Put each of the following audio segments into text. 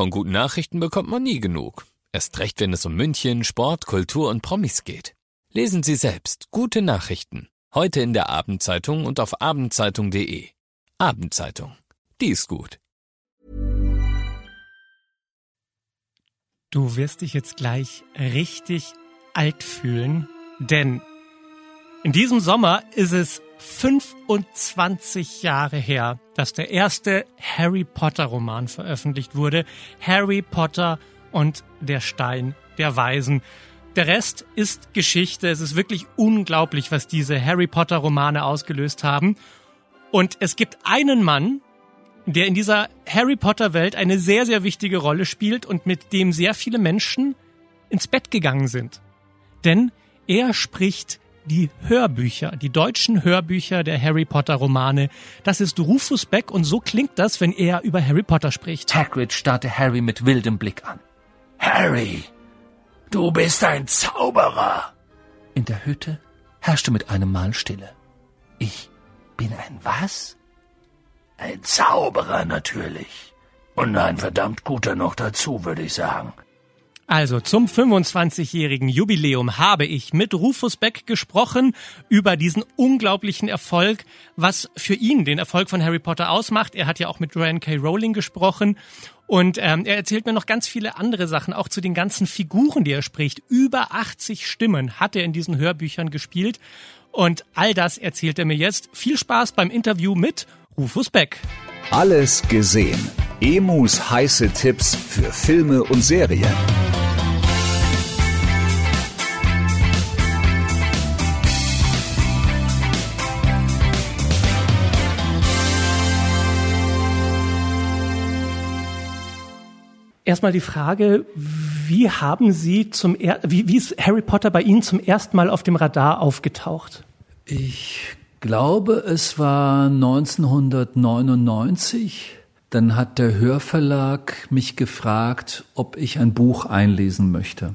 Von guten Nachrichten bekommt man nie genug. Erst recht, wenn es um München, Sport, Kultur und Promis geht. Lesen Sie selbst gute Nachrichten. Heute in der Abendzeitung und auf abendzeitung.de. Abendzeitung. Die ist gut. Du wirst dich jetzt gleich richtig alt fühlen, denn in diesem Sommer ist es 25 Jahre her, dass der erste Harry Potter Roman veröffentlicht wurde. Harry Potter und der Stein der Weisen. Der Rest ist Geschichte. Es ist wirklich unglaublich, was diese Harry Potter Romane ausgelöst haben. Und es gibt einen Mann, der in dieser Harry Potter Welt eine sehr, sehr wichtige Rolle spielt und mit dem sehr viele Menschen ins Bett gegangen sind. Denn er spricht die Hörbücher, die deutschen Hörbücher der Harry Potter Romane. Das ist Rufus Beck und so klingt das, wenn er über Harry Potter spricht. Hagrid starrte Harry mit wildem Blick an. Harry, du bist ein Zauberer. In der Hütte herrschte mit einem Mal Stille. Ich bin ein was? Ein Zauberer natürlich. Und ein verdammt guter noch dazu, würde ich sagen. Also zum 25-jährigen Jubiläum habe ich mit Rufus Beck gesprochen über diesen unglaublichen Erfolg, was für ihn den Erfolg von Harry Potter ausmacht. Er hat ja auch mit Joanne K. Rowling gesprochen und ähm, er erzählt mir noch ganz viele andere Sachen, auch zu den ganzen Figuren, die er spricht. Über 80 Stimmen hat er in diesen Hörbüchern gespielt und all das erzählt er mir jetzt. Viel Spaß beim Interview mit Rufus Beck. Alles gesehen. Emus heiße Tipps für Filme und Serien. Erstmal die Frage, wie haben Sie zum er wie, wie ist Harry Potter bei Ihnen zum ersten Mal auf dem Radar aufgetaucht? Ich glaube, es war 1999. Dann hat der Hörverlag mich gefragt, ob ich ein Buch einlesen möchte.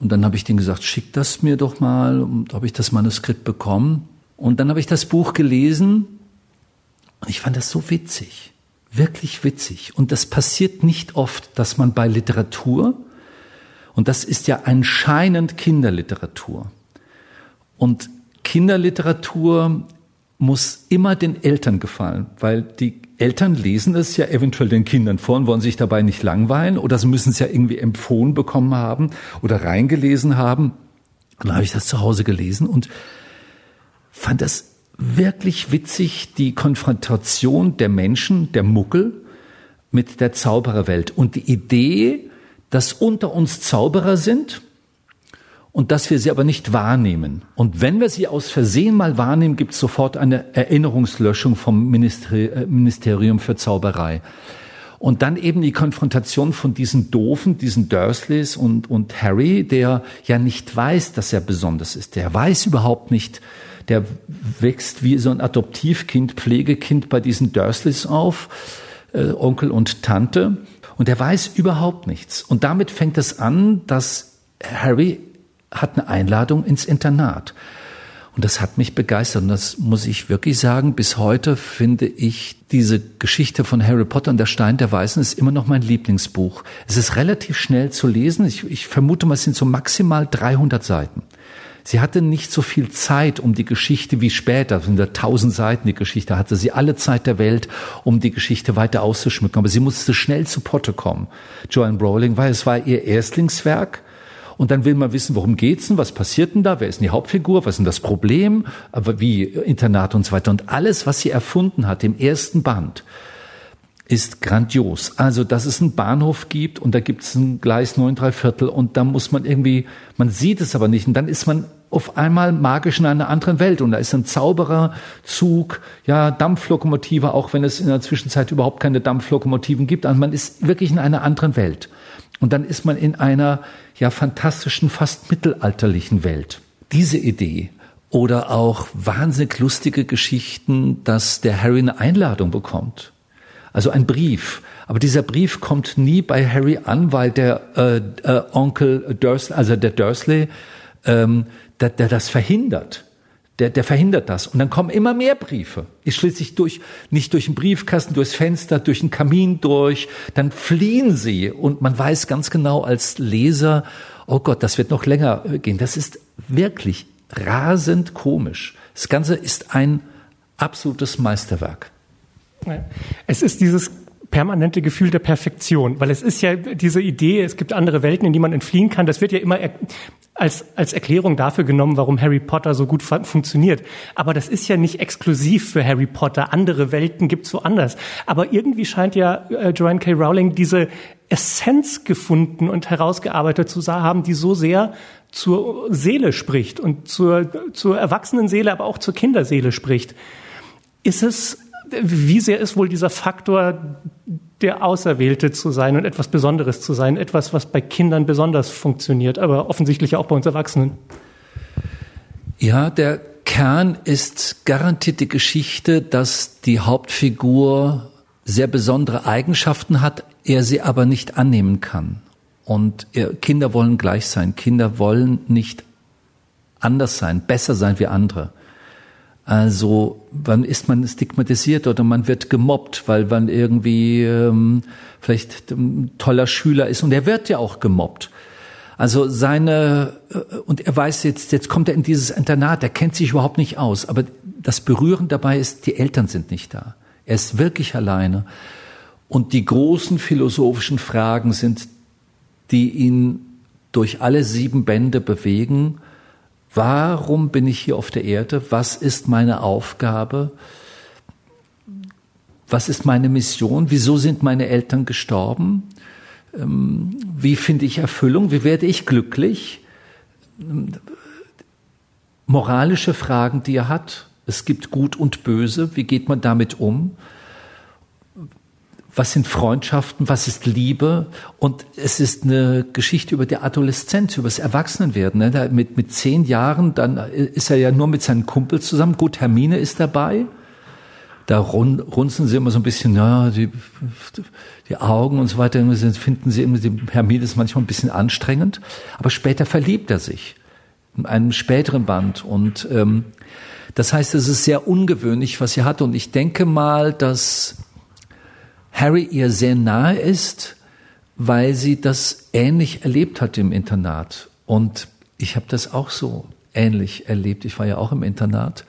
Und dann habe ich denen gesagt, schick das mir doch mal. Und habe ich das Manuskript bekommen. Und dann habe ich das Buch gelesen. Und ich fand das so witzig wirklich witzig. Und das passiert nicht oft, dass man bei Literatur, und das ist ja anscheinend Kinderliteratur, und Kinderliteratur muss immer den Eltern gefallen, weil die Eltern lesen es ja eventuell den Kindern vor und wollen sich dabei nicht langweilen oder sie müssen es ja irgendwie empfohlen bekommen haben oder reingelesen haben. Und dann habe ich das zu Hause gelesen und fand das wirklich witzig, die Konfrontation der Menschen, der Muckel, mit der Zaubererwelt. Und die Idee, dass unter uns Zauberer sind und dass wir sie aber nicht wahrnehmen. Und wenn wir sie aus Versehen mal wahrnehmen, gibt es sofort eine Erinnerungslöschung vom äh, Ministerium für Zauberei. Und dann eben die Konfrontation von diesen Doofen, diesen Dursleys und, und Harry, der ja nicht weiß, dass er besonders ist. Der weiß überhaupt nicht, der wächst wie so ein Adoptivkind, Pflegekind bei diesen Dursleys auf, äh, Onkel und Tante. Und er weiß überhaupt nichts. Und damit fängt es an, dass Harry hat eine Einladung ins Internat. Und das hat mich begeistert. Und das muss ich wirklich sagen. Bis heute finde ich diese Geschichte von Harry Potter und der Stein der Weißen ist immer noch mein Lieblingsbuch. Es ist relativ schnell zu lesen. Ich, ich vermute mal, es sind so maximal 300 Seiten. Sie hatte nicht so viel Zeit, um die Geschichte wie später, sind da tausend Seiten die Geschichte, hatte sie alle Zeit der Welt, um die Geschichte weiter auszuschmücken. Aber sie musste schnell zu Potte kommen. Joanne Rowling, weil es war ihr Erstlingswerk. Und dann will man wissen, worum geht's denn? Was passiert denn da? Wer ist denn die Hauptfigur? Was ist denn das Problem? Aber wie Internat und so weiter. Und alles, was sie erfunden hat im ersten Band, ist grandios. Also, dass es einen Bahnhof gibt und da gibt es ein Gleis 9 3 Viertel und da muss man irgendwie, man sieht es aber nicht und dann ist man auf einmal magisch in einer anderen Welt und da ist ein Zaubererzug, ja, Dampflokomotive, auch wenn es in der Zwischenzeit überhaupt keine Dampflokomotiven gibt. Also man ist wirklich in einer anderen Welt. Und dann ist man in einer, ja, fantastischen, fast mittelalterlichen Welt. Diese Idee oder auch wahnsinnig lustige Geschichten, dass der Harry eine Einladung bekommt also ein Brief. Aber dieser Brief kommt nie bei Harry an, weil der äh, äh, Onkel Dursley, also der Dursley, ähm, der, der das verhindert. der, der verhindert das. Und dann kommen immer mehr Briefe. Ich schließlich durch, nicht durch den Briefkasten, durchs Fenster, durch den Kamin durch. Dann fliehen sie. Und man weiß ganz genau als Leser, oh Gott, das wird noch länger gehen. Das ist wirklich rasend komisch. Das Ganze ist ein absolutes Meisterwerk. Es ist dieses permanente Gefühl der Perfektion, weil es ist ja diese Idee, es gibt andere Welten, in die man entfliehen kann. Das wird ja immer als, als Erklärung dafür genommen, warum Harry Potter so gut funktioniert. Aber das ist ja nicht exklusiv für Harry Potter. Andere Welten gibt's woanders. Aber irgendwie scheint ja äh, Joanne K. Rowling diese Essenz gefunden und herausgearbeitet zu haben, die so sehr zur Seele spricht und zur, zur erwachsenen Seele, aber auch zur Kinderseele spricht. Ist es wie sehr ist wohl dieser Faktor, der Auserwählte zu sein und etwas Besonderes zu sein, etwas, was bei Kindern besonders funktioniert, aber offensichtlich auch bei uns Erwachsenen? Ja, der Kern ist garantiert die Geschichte, dass die Hauptfigur sehr besondere Eigenschaften hat, er sie aber nicht annehmen kann. Und Kinder wollen gleich sein. Kinder wollen nicht anders sein, besser sein wie andere. Also wann ist man stigmatisiert oder man wird gemobbt, weil man irgendwie ähm, vielleicht ein toller Schüler ist und er wird ja auch gemobbt. Also seine äh, und er weiß jetzt, jetzt kommt er in dieses Internat, er kennt sich überhaupt nicht aus. Aber das Berührend dabei ist, die Eltern sind nicht da. Er ist wirklich alleine. Und die großen philosophischen Fragen sind, die ihn durch alle sieben Bände bewegen Warum bin ich hier auf der Erde? Was ist meine Aufgabe? Was ist meine Mission? Wieso sind meine Eltern gestorben? Ähm, wie finde ich Erfüllung? Wie werde ich glücklich? Moralische Fragen, die er hat. Es gibt Gut und Böse. Wie geht man damit um? Was sind Freundschaften, was ist Liebe und es ist eine Geschichte über die Adoleszenz, über das Erwachsenenwerden. Ne? mit, mit zehn Jahren, dann ist er ja nur mit seinen Kumpels zusammen. Gut, Hermine ist dabei. Da run, runzeln sie immer so ein bisschen, ja, die, die Augen und so weiter. Finden sie immer, die Hermine ist manchmal ein bisschen anstrengend. Aber später verliebt er sich. In einem späteren Band. Und ähm, das heißt, es ist sehr ungewöhnlich, was sie hat. Und ich denke mal, dass Harry ihr sehr nahe ist, weil sie das ähnlich erlebt hat im Internat. Und ich habe das auch so ähnlich erlebt. Ich war ja auch im Internat.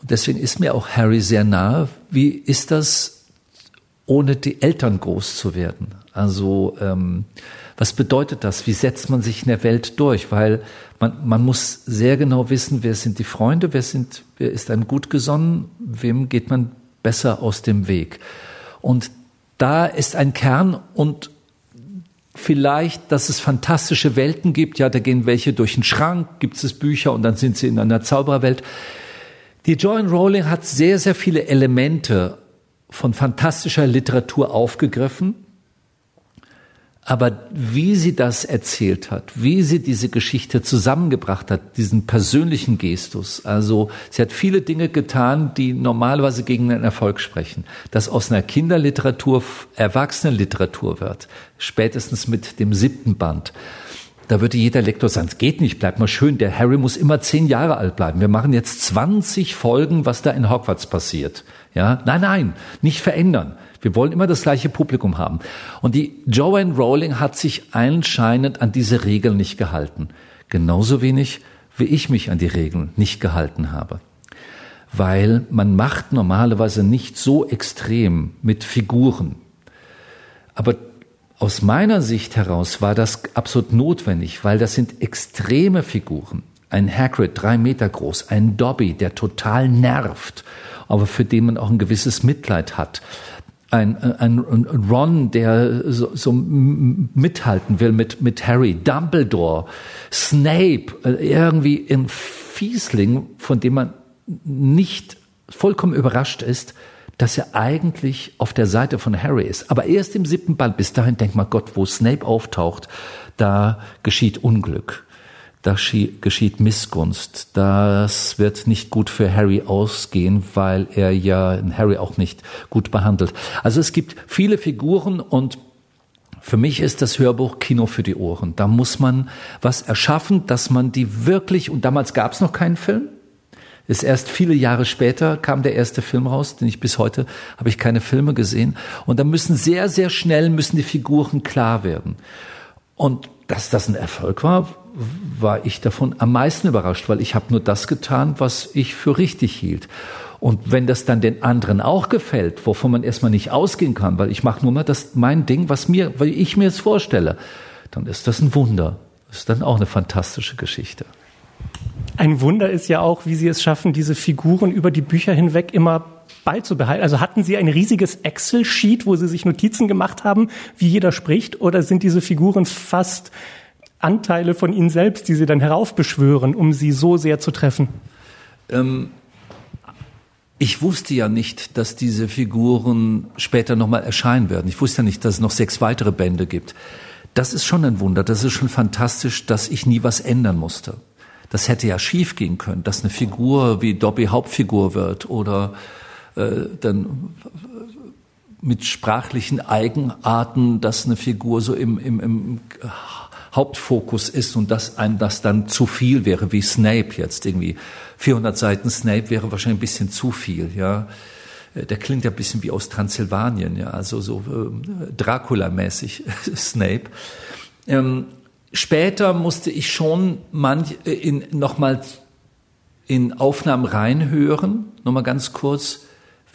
Und deswegen ist mir auch Harry sehr nahe. Wie ist das, ohne die Eltern groß zu werden? Also ähm, was bedeutet das? Wie setzt man sich in der Welt durch? Weil man, man muss sehr genau wissen, wer sind die Freunde, wer, sind, wer ist einem gut gesonnen, wem geht man besser aus dem Weg. Und da ist ein Kern und vielleicht, dass es fantastische Welten gibt. Ja, da gehen welche durch den Schrank, gibt es Bücher und dann sind sie in einer Zauberwelt. Die Joanne Rowling hat sehr, sehr viele Elemente von fantastischer Literatur aufgegriffen aber wie sie das erzählt hat, wie sie diese Geschichte zusammengebracht hat, diesen persönlichen Gestus, also sie hat viele Dinge getan, die normalerweise gegen den Erfolg sprechen. Dass aus einer Kinderliteratur Erwachsenenliteratur wird, spätestens mit dem siebten Band. Da würde jeder Lektor sagen, es geht nicht, bleibt mal schön, der Harry muss immer zehn Jahre alt bleiben. Wir machen jetzt 20 Folgen, was da in Hogwarts passiert. Ja, nein, nein, nicht verändern. Wir wollen immer das gleiche Publikum haben. Und die Joanne Rowling hat sich anscheinend an diese Regeln nicht gehalten. Genauso wenig, wie ich mich an die Regeln nicht gehalten habe. Weil man macht normalerweise nicht so extrem mit Figuren. Aber aus meiner Sicht heraus war das absolut notwendig, weil das sind extreme Figuren. Ein Hagrid, drei Meter groß, ein Dobby, der total nervt, aber für den man auch ein gewisses Mitleid hat ein, ein Ron, der so, so mithalten will mit, mit Harry, Dumbledore, Snape, äh, irgendwie ein Fiesling, von dem man nicht vollkommen überrascht ist, dass er eigentlich auf der Seite von Harry ist. Aber erst im siebten Band, bis dahin denkt man, Gott, wo Snape auftaucht, da geschieht Unglück da geschieht Missgunst. Das wird nicht gut für Harry ausgehen, weil er ja Harry auch nicht gut behandelt. Also es gibt viele Figuren und für mich ist das Hörbuch Kino für die Ohren. Da muss man was erschaffen, dass man die wirklich, und damals gab es noch keinen Film, Ist erst viele Jahre später kam der erste Film raus, den ich bis heute habe ich keine Filme gesehen. Und da müssen sehr, sehr schnell müssen die Figuren klar werden. Und dass das ein Erfolg war, war ich davon am meisten überrascht, weil ich habe nur das getan, was ich für richtig hielt. Und wenn das dann den anderen auch gefällt, wovon man erstmal nicht ausgehen kann, weil ich mache nur mal das mein Ding, was mir, weil ich mir es vorstelle, dann ist das ein Wunder. Das ist dann auch eine fantastische Geschichte. Ein Wunder ist ja auch, wie Sie es schaffen, diese Figuren über die Bücher hinweg immer beizubehalten. Also hatten Sie ein riesiges Excel-Sheet, wo Sie sich Notizen gemacht haben, wie jeder spricht, oder sind diese Figuren fast Anteile von Ihnen selbst, die Sie dann heraufbeschwören, um sie so sehr zu treffen? Ähm, ich wusste ja nicht, dass diese Figuren später nochmal erscheinen werden. Ich wusste ja nicht, dass es noch sechs weitere Bände gibt. Das ist schon ein Wunder. Das ist schon fantastisch, dass ich nie was ändern musste. Das hätte ja schief gehen können, dass eine Figur wie Dobby Hauptfigur wird oder dann mit sprachlichen Eigenarten, dass eine Figur so im, im, im Hauptfokus ist und dass einem das dann zu viel wäre, wie Snape jetzt irgendwie. 400 Seiten Snape wäre wahrscheinlich ein bisschen zu viel, ja. Äh, der klingt ja ein bisschen wie aus Transsilvanien, ja, also so äh, Dracula-mäßig Snape. Ähm, später musste ich schon manch, äh, in, nochmal in Aufnahmen reinhören, nochmal ganz kurz,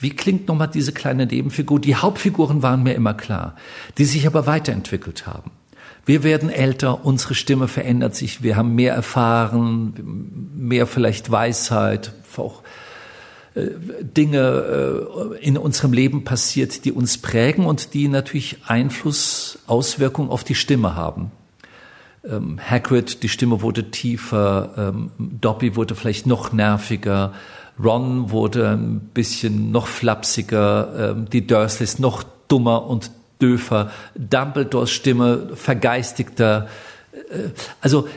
wie klingt nochmal diese kleine Nebenfigur? Die Hauptfiguren waren mir immer klar, die sich aber weiterentwickelt haben. Wir werden älter, unsere Stimme verändert sich, wir haben mehr erfahren, mehr vielleicht Weisheit, auch äh, Dinge äh, in unserem Leben passiert, die uns prägen und die natürlich Einfluss, Auswirkungen auf die Stimme haben ähm, Hagrid, die Stimme wurde tiefer, ähm, Dobby wurde vielleicht noch nerviger, Ron wurde ein bisschen noch flapsiger, ähm, die Dursleys noch dummer und döfer, Dumbledores Stimme vergeistigter. Äh, also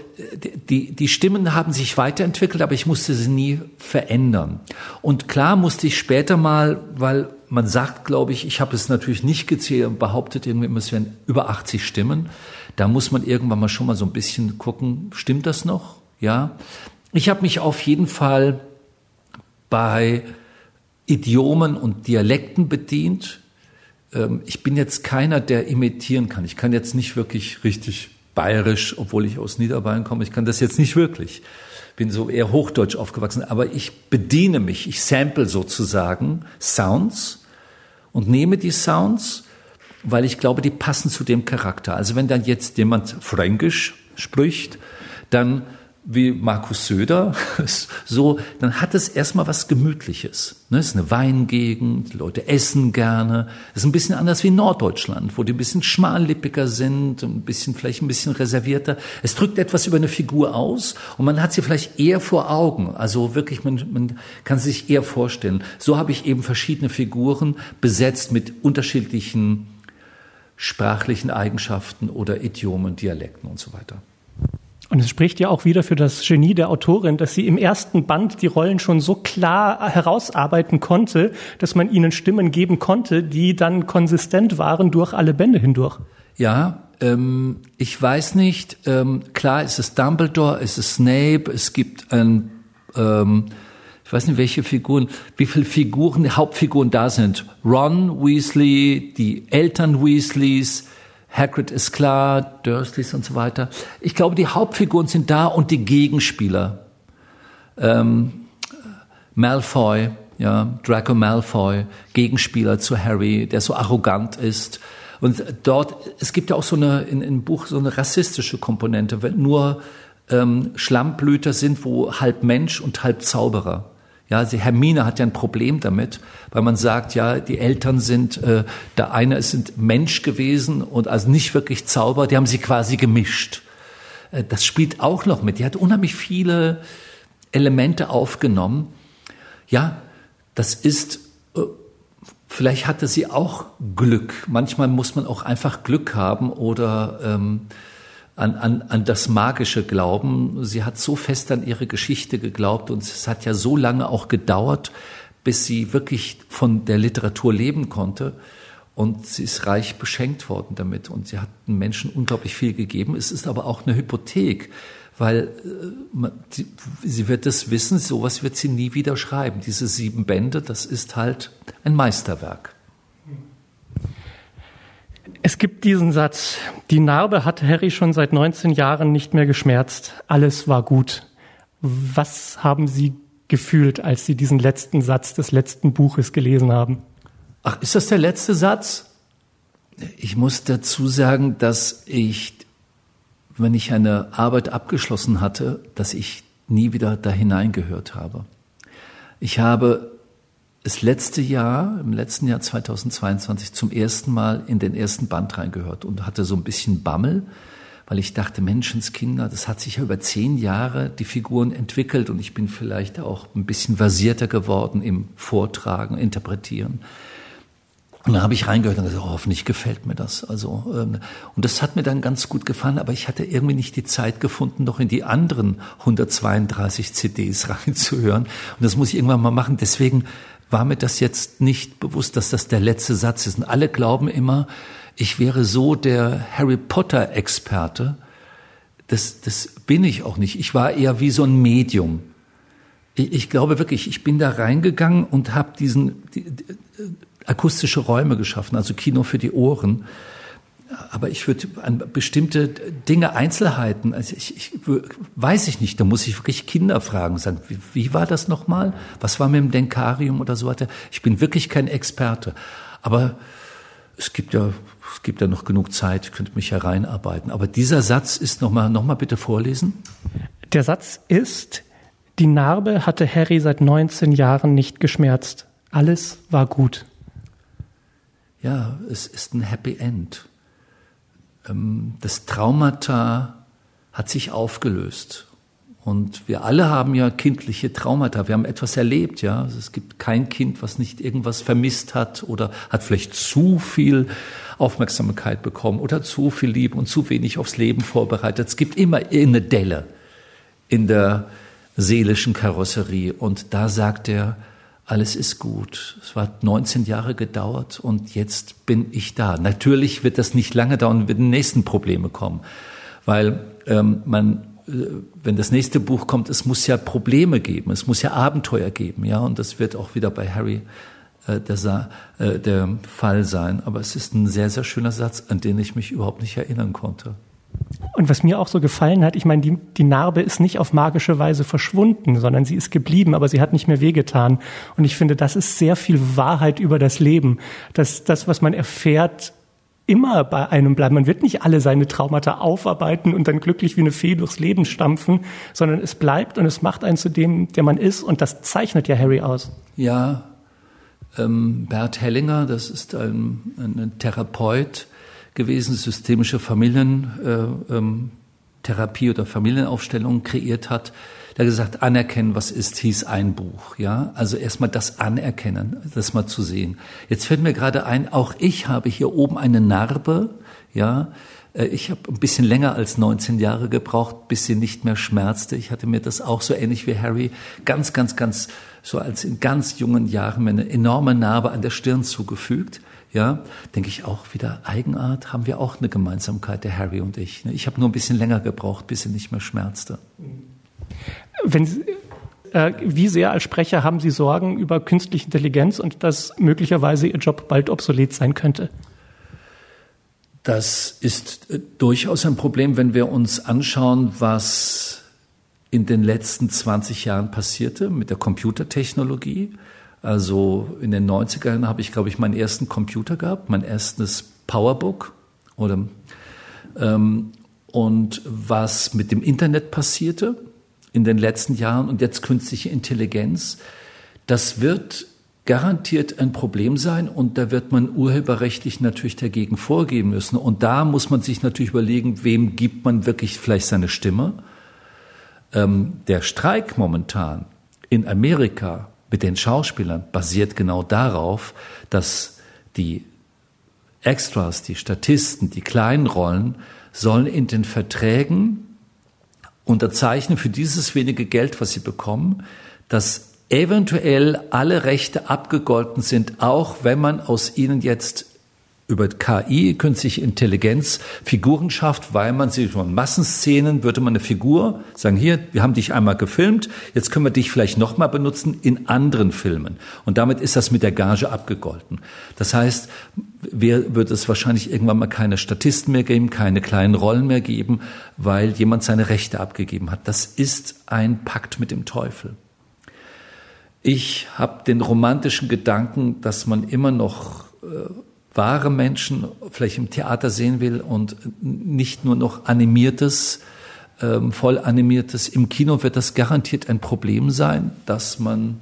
die, die Stimmen haben sich weiterentwickelt, aber ich musste sie nie verändern. Und klar musste ich später mal, weil man sagt, glaube ich, ich habe es natürlich nicht gezählt und behauptet irgendwie, es wären über 80 Stimmen. Da muss man irgendwann mal schon mal so ein bisschen gucken, stimmt das noch? Ja. Ich habe mich auf jeden Fall bei Idiomen und Dialekten bedient. Ähm, ich bin jetzt keiner, der imitieren kann. Ich kann jetzt nicht wirklich richtig bayerisch, obwohl ich aus Niederbayern komme. Ich kann das jetzt nicht wirklich. Bin so eher hochdeutsch aufgewachsen. Aber ich bediene mich, ich sample sozusagen Sounds und nehme die Sounds weil ich glaube, die passen zu dem Charakter. Also wenn dann jetzt jemand Fränkisch spricht, dann wie Markus Söder, so, dann hat es erstmal was Gemütliches. Ne? Es ist eine Weingegend, die Leute essen gerne. Es ist ein bisschen anders wie Norddeutschland, wo die ein bisschen schmallippiger sind, ein bisschen, vielleicht ein bisschen reservierter. Es drückt etwas über eine Figur aus und man hat sie vielleicht eher vor Augen. Also wirklich, man, man kann sich eher vorstellen. So habe ich eben verschiedene Figuren besetzt mit unterschiedlichen sprachlichen Eigenschaften oder Idiomen, Dialekten und so weiter. Und es spricht ja auch wieder für das Genie der Autorin, dass sie im ersten Band die Rollen schon so klar herausarbeiten konnte, dass man ihnen Stimmen geben konnte, die dann konsistent waren durch alle Bände hindurch. Ja, ähm, ich weiß nicht. Ähm, klar, es ist Dumbledore, es ist Snape, es gibt ein ähm, ich weiß nicht, welche Figuren, wie viele Figuren, Hauptfiguren da sind. Ron Weasley, die Eltern Weasleys, Hagrid ist klar, Dursleys und so weiter. Ich glaube, die Hauptfiguren sind da und die Gegenspieler. Ähm, Malfoy, ja, Draco Malfoy, Gegenspieler zu Harry, der so arrogant ist. Und dort, es gibt ja auch so eine, in, im Buch so eine rassistische Komponente, wenn nur ähm, Schlammblüter sind, wo halb Mensch und halb Zauberer. Ja, die Hermine hat ja ein Problem damit, weil man sagt, ja, die Eltern sind, äh, der eine sind Mensch gewesen und also nicht wirklich Zauber, die haben sie quasi gemischt. Äh, das spielt auch noch mit. Die hat unheimlich viele Elemente aufgenommen. Ja, das ist, äh, vielleicht hatte sie auch Glück. Manchmal muss man auch einfach Glück haben oder ähm, an, an, an das Magische glauben. Sie hat so fest an ihre Geschichte geglaubt und es hat ja so lange auch gedauert, bis sie wirklich von der Literatur leben konnte. Und sie ist reich beschenkt worden damit und sie hat den Menschen unglaublich viel gegeben. Es ist aber auch eine Hypothek, weil äh, sie wird es wissen, sowas wird sie nie wieder schreiben. Diese sieben Bände, das ist halt ein Meisterwerk. Es gibt diesen Satz, die Narbe hat Harry schon seit 19 Jahren nicht mehr geschmerzt, alles war gut. Was haben Sie gefühlt, als Sie diesen letzten Satz des letzten Buches gelesen haben? Ach, ist das der letzte Satz? Ich muss dazu sagen, dass ich, wenn ich eine Arbeit abgeschlossen hatte, dass ich nie wieder da hineingehört habe. Ich habe das letzte Jahr, im letzten Jahr 2022 zum ersten Mal in den ersten Band reingehört und hatte so ein bisschen Bammel, weil ich dachte, Menschenskinder, das hat sich ja über zehn Jahre die Figuren entwickelt und ich bin vielleicht auch ein bisschen versierter geworden im Vortragen, Interpretieren. Und dann habe ich reingehört und gesagt, oh, hoffentlich gefällt mir das. Also ähm, und das hat mir dann ganz gut gefallen, aber ich hatte irgendwie nicht die Zeit gefunden, noch in die anderen 132 CDs reinzuhören. Und das muss ich irgendwann mal machen. Deswegen war mir das jetzt nicht bewusst, dass das der letzte Satz ist. Und alle glauben immer, ich wäre so der Harry Potter Experte. Das, das bin ich auch nicht. Ich war eher wie so ein Medium. Ich, ich glaube wirklich, ich bin da reingegangen und habe diesen die, die, akustische Räume geschaffen, also Kino für die Ohren. Aber ich würde an bestimmte Dinge, Einzelheiten, also ich, ich, weiß ich nicht, da muss ich wirklich Kinder fragen, sagen, wie, wie war das nochmal? Was war mit dem Denkarium oder so weiter? Ich bin wirklich kein Experte. Aber es gibt ja, es gibt ja noch genug Zeit, ich könnte mich hereinarbeiten. Aber dieser Satz ist nochmal, nochmal bitte vorlesen. Der Satz ist, die Narbe hatte Harry seit 19 Jahren nicht geschmerzt. Alles war gut ja, es ist ein Happy End. Ähm, das Traumata hat sich aufgelöst. Und wir alle haben ja kindliche Traumata. Wir haben etwas erlebt, ja. Also es gibt kein Kind, was nicht irgendwas vermisst hat oder hat vielleicht zu viel Aufmerksamkeit bekommen oder zu viel Liebe und zu wenig aufs Leben vorbereitet. Es gibt immer eine Delle in der seelischen Karosserie. Und da sagt er, alles ist gut. Es hat 19 Jahre gedauert und jetzt bin ich da. Natürlich wird das nicht lange dauern, wird die nächsten Probleme kommen, weil ähm, man, äh, wenn das nächste Buch kommt, es muss ja Probleme geben, es muss ja Abenteuer geben, ja, und das wird auch wieder bei Harry äh, der, äh, der Fall sein. Aber es ist ein sehr, sehr schöner Satz, an den ich mich überhaupt nicht erinnern konnte. Und was mir auch so gefallen hat, ich meine, die, die Narbe ist nicht auf magische Weise verschwunden, sondern sie ist geblieben, aber sie hat nicht mehr wehgetan. Und ich finde, das ist sehr viel Wahrheit über das Leben. Dass das, was man erfährt, immer bei einem bleibt. Man wird nicht alle seine Traumata aufarbeiten und dann glücklich wie eine Fee durchs Leben stampfen, sondern es bleibt und es macht einen zu dem, der man ist. Und das zeichnet ja Harry aus. Ja, ähm, Bert Hellinger, das ist ein, ein Therapeut, gewesen, systemische Familientherapie äh, ähm, oder Familienaufstellung kreiert hat, der gesagt, anerkennen, was ist, hieß ein Buch, ja. Also erstmal das anerkennen, das mal zu sehen. Jetzt fällt mir gerade ein, auch ich habe hier oben eine Narbe, ja. Äh, ich habe ein bisschen länger als 19 Jahre gebraucht, bis sie nicht mehr schmerzte. Ich hatte mir das auch so ähnlich wie Harry ganz, ganz, ganz, so als in ganz jungen Jahren mir eine enorme Narbe an der Stirn zugefügt ja, denke ich auch wieder Eigenart, haben wir auch eine Gemeinsamkeit, der Harry und ich. Ne? Ich habe nur ein bisschen länger gebraucht, bis sie nicht mehr schmerzte. Wenn Sie, äh, wie sehr als Sprecher haben Sie Sorgen über künstliche Intelligenz und dass möglicherweise Ihr Job bald obsolet sein könnte? Das ist äh, durchaus ein Problem, wenn wir uns anschauen, was in den letzten 20 Jahren passierte mit der Computertechnologie. Also in den 90ern habe ich, glaube ich, meinen ersten Computer gehabt, mein erstes Powerbook oder ähm, und was mit dem Internet passierte in den letzten Jahren und jetzt künstliche Intelligenz, das wird garantiert ein Problem sein und da wird man urheberrechtlich natürlich dagegen vorgehen müssen. Und da muss man sich natürlich überlegen, wem gibt man wirklich vielleicht seine Stimme. Ähm, der Streik momentan in Amerika mit den Schauspielern basiert genau darauf, dass die Extras, die Statisten, die kleinen Rollen sollen in den Verträgen unterzeichnen für dieses wenige Geld, was sie bekommen, dass eventuell alle Rechte abgegolten sind, auch wenn man aus ihnen jetzt über KI, künstliche Intelligenz, Figuren schafft, weil man sich von Massenszenen würde man eine Figur sagen, hier, wir haben dich einmal gefilmt, jetzt können wir dich vielleicht nochmal benutzen in anderen Filmen. Und damit ist das mit der Gage abgegolten. Das heißt, wer wird es wahrscheinlich irgendwann mal keine Statisten mehr geben, keine kleinen Rollen mehr geben, weil jemand seine Rechte abgegeben hat. Das ist ein Pakt mit dem Teufel. Ich habe den romantischen Gedanken, dass man immer noch äh, wahre Menschen vielleicht im Theater sehen will und nicht nur noch animiertes, ähm, voll animiertes. Im Kino wird das garantiert ein Problem sein, dass man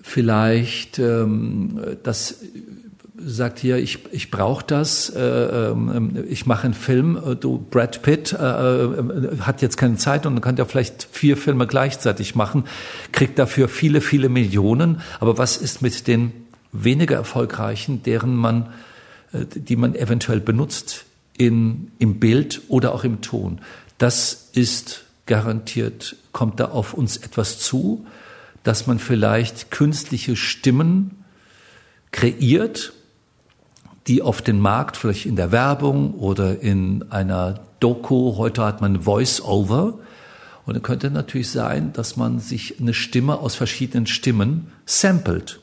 vielleicht ähm, das sagt hier, ich, ich brauche das, äh, äh, ich mache einen Film, äh, du Brad Pitt äh, äh, hat jetzt keine Zeit und kann ja vielleicht vier Filme gleichzeitig machen, kriegt dafür viele, viele Millionen, aber was ist mit den weniger erfolgreichen, deren man, äh, die man eventuell benutzt in, im Bild oder auch im Ton. Das ist garantiert, kommt da auf uns etwas zu, dass man vielleicht künstliche Stimmen kreiert, die auf den Markt, vielleicht in der Werbung oder in einer Doku, heute hat man Voice-Over, und dann könnte natürlich sein, dass man sich eine Stimme aus verschiedenen Stimmen samplet.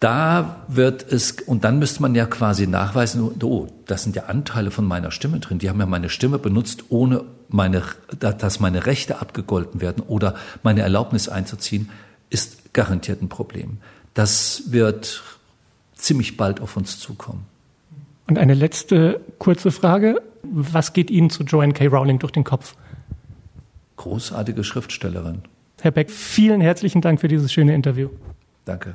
Da wird es, und dann müsste man ja quasi nachweisen, oh, das sind ja Anteile von meiner Stimme drin. Die haben ja meine Stimme benutzt, ohne meine, dass meine Rechte abgegolten werden oder meine Erlaubnis einzuziehen, ist garantiert ein Problem. Das wird ziemlich bald auf uns zukommen. Und eine letzte kurze Frage. Was geht Ihnen zu Joanne K. Rowling durch den Kopf? Großartige Schriftstellerin. Herr Beck, vielen herzlichen Dank für dieses schöne Interview. Danke.